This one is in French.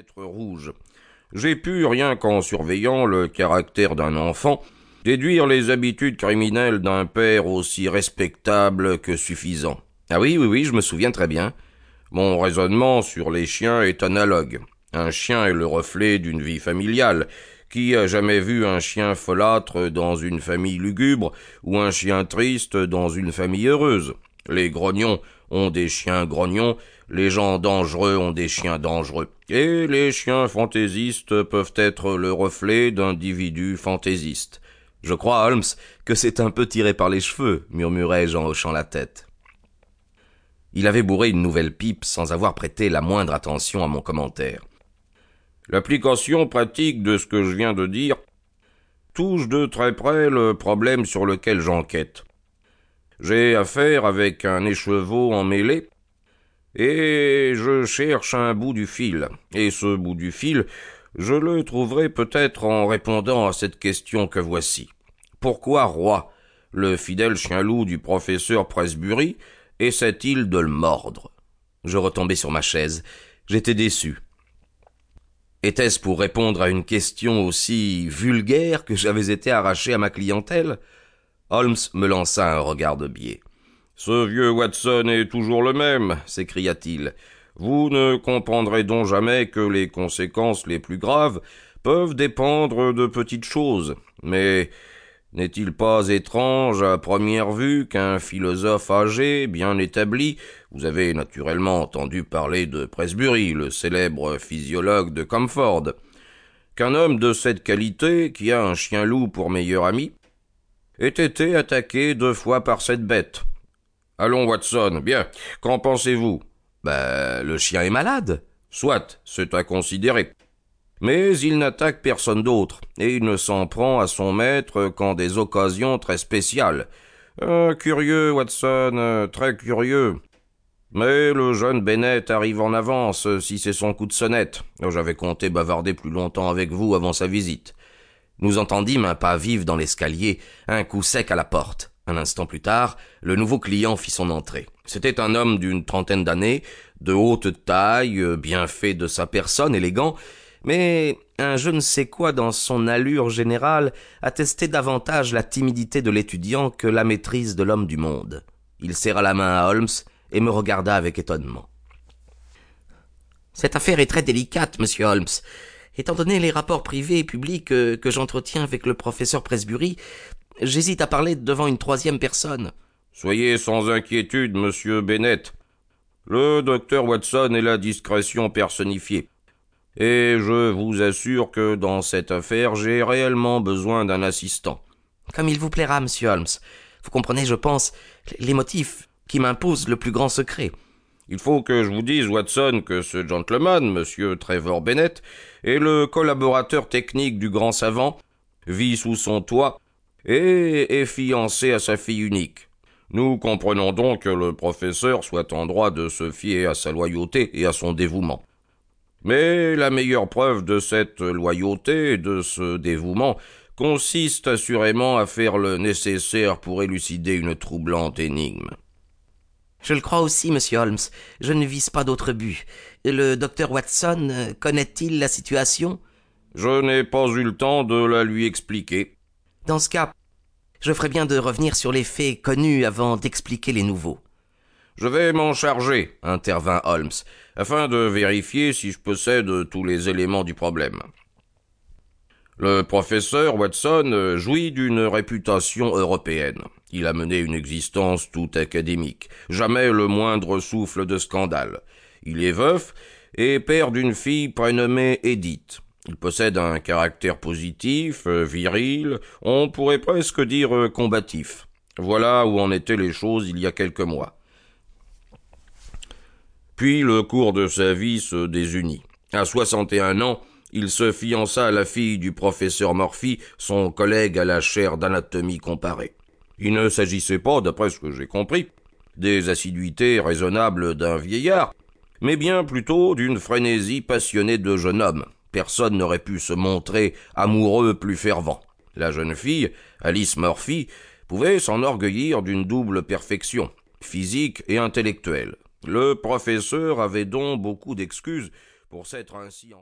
lettres rouges. J'ai pu, rien qu'en surveillant le caractère d'un enfant, déduire les habitudes criminelles d'un père aussi respectable que suffisant. Ah oui, oui, oui, je me souviens très bien. Mon raisonnement sur les chiens est analogue. Un chien est le reflet d'une vie familiale. Qui a jamais vu un chien folâtre dans une famille lugubre ou un chien triste dans une famille heureuse? Les grognons ont des chiens grognons, les gens dangereux ont des chiens dangereux, et les chiens fantaisistes peuvent être le reflet d'individus fantaisistes. Je crois, Holmes, que c'est un peu tiré par les cheveux, murmurai-je en hochant la tête. Il avait bourré une nouvelle pipe sans avoir prêté la moindre attention à mon commentaire. L'application pratique de ce que je viens de dire touche de très près le problème sur lequel j'enquête. J'ai affaire avec un écheveau emmêlé, et je cherche un bout du fil. Et ce bout du fil, je le trouverai peut-être en répondant à cette question que voici. Pourquoi Roi, le fidèle chien-loup du professeur Presbury, essaie-t-il de le mordre? Je retombai sur ma chaise. J'étais déçu. Était-ce pour répondre à une question aussi vulgaire que j'avais été arraché à ma clientèle? Holmes me lança un regard de biais. Ce vieux Watson est toujours le même, s'écria-t-il. Vous ne comprendrez donc jamais que les conséquences les plus graves peuvent dépendre de petites choses. Mais n'est-il pas étrange à première vue qu'un philosophe âgé, bien établi, vous avez naturellement entendu parler de Presbury, le célèbre physiologue de Comford, qu'un homme de cette qualité, qui a un chien loup pour meilleur ami, ait été attaqué deux fois par cette bête. Allons, Watson, bien, qu'en pensez-vous? Ben, le chien est malade. Soit, c'est à considérer. Mais il n'attaque personne d'autre, et il ne s'en prend à son maître qu'en des occasions très spéciales. Euh, curieux, Watson, très curieux. Mais le jeune Bennett arrive en avance, si c'est son coup de sonnette. J'avais compté bavarder plus longtemps avec vous avant sa visite. Nous entendîmes un pas vif dans l'escalier, un coup sec à la porte. Un instant plus tard, le nouveau client fit son entrée. C'était un homme d'une trentaine d'années, de haute taille, bien fait de sa personne, élégant, mais un je ne sais quoi dans son allure générale attestait davantage la timidité de l'étudiant que la maîtrise de l'homme du monde. Il serra la main à Holmes et me regarda avec étonnement. Cette affaire est très délicate, monsieur Holmes. Étant donné les rapports privés et publics que, que j'entretiens avec le professeur Presbury, j'hésite à parler devant une troisième personne. Soyez sans inquiétude, monsieur Bennett. Le docteur Watson est la discrétion personnifiée et je vous assure que dans cette affaire j'ai réellement besoin d'un assistant. Comme il vous plaira, monsieur Holmes. Vous comprenez, je pense, les motifs qui m'imposent le plus grand secret. Il faut que je vous dise, Watson, que ce gentleman, monsieur Trevor Bennett, est le collaborateur technique du grand savant, vit sous son toit, et est fiancé à sa fille unique. Nous comprenons donc que le professeur soit en droit de se fier à sa loyauté et à son dévouement. Mais la meilleure preuve de cette loyauté et de ce dévouement consiste assurément à faire le nécessaire pour élucider une troublante énigme. Je le crois aussi, monsieur Holmes. Je ne vise pas d'autre but. Le docteur Watson connaît-il la situation? Je n'ai pas eu le temps de la lui expliquer. Dans ce cas, je ferais bien de revenir sur les faits connus avant d'expliquer les nouveaux. Je vais m'en charger, intervint Holmes, afin de vérifier si je possède tous les éléments du problème. Le professeur Watson jouit d'une réputation européenne. Il a mené une existence tout académique, jamais le moindre souffle de scandale. Il est veuf et père d'une fille prénommée Edith. Il possède un caractère positif, viril, on pourrait presque dire combatif. Voilà où en étaient les choses il y a quelques mois. Puis le cours de sa vie se désunit. À soixante et un ans, il se fiança à la fille du professeur Murphy, son collègue à la chaire d'anatomie comparée. Il ne s'agissait pas, d'après ce que j'ai compris, des assiduités raisonnables d'un vieillard, mais bien plutôt d'une frénésie passionnée de jeune homme. Personne n'aurait pu se montrer amoureux plus fervent. La jeune fille, Alice Murphy, pouvait s'enorgueillir d'une double perfection, physique et intellectuelle. Le professeur avait donc beaucoup d'excuses pour s'être ainsi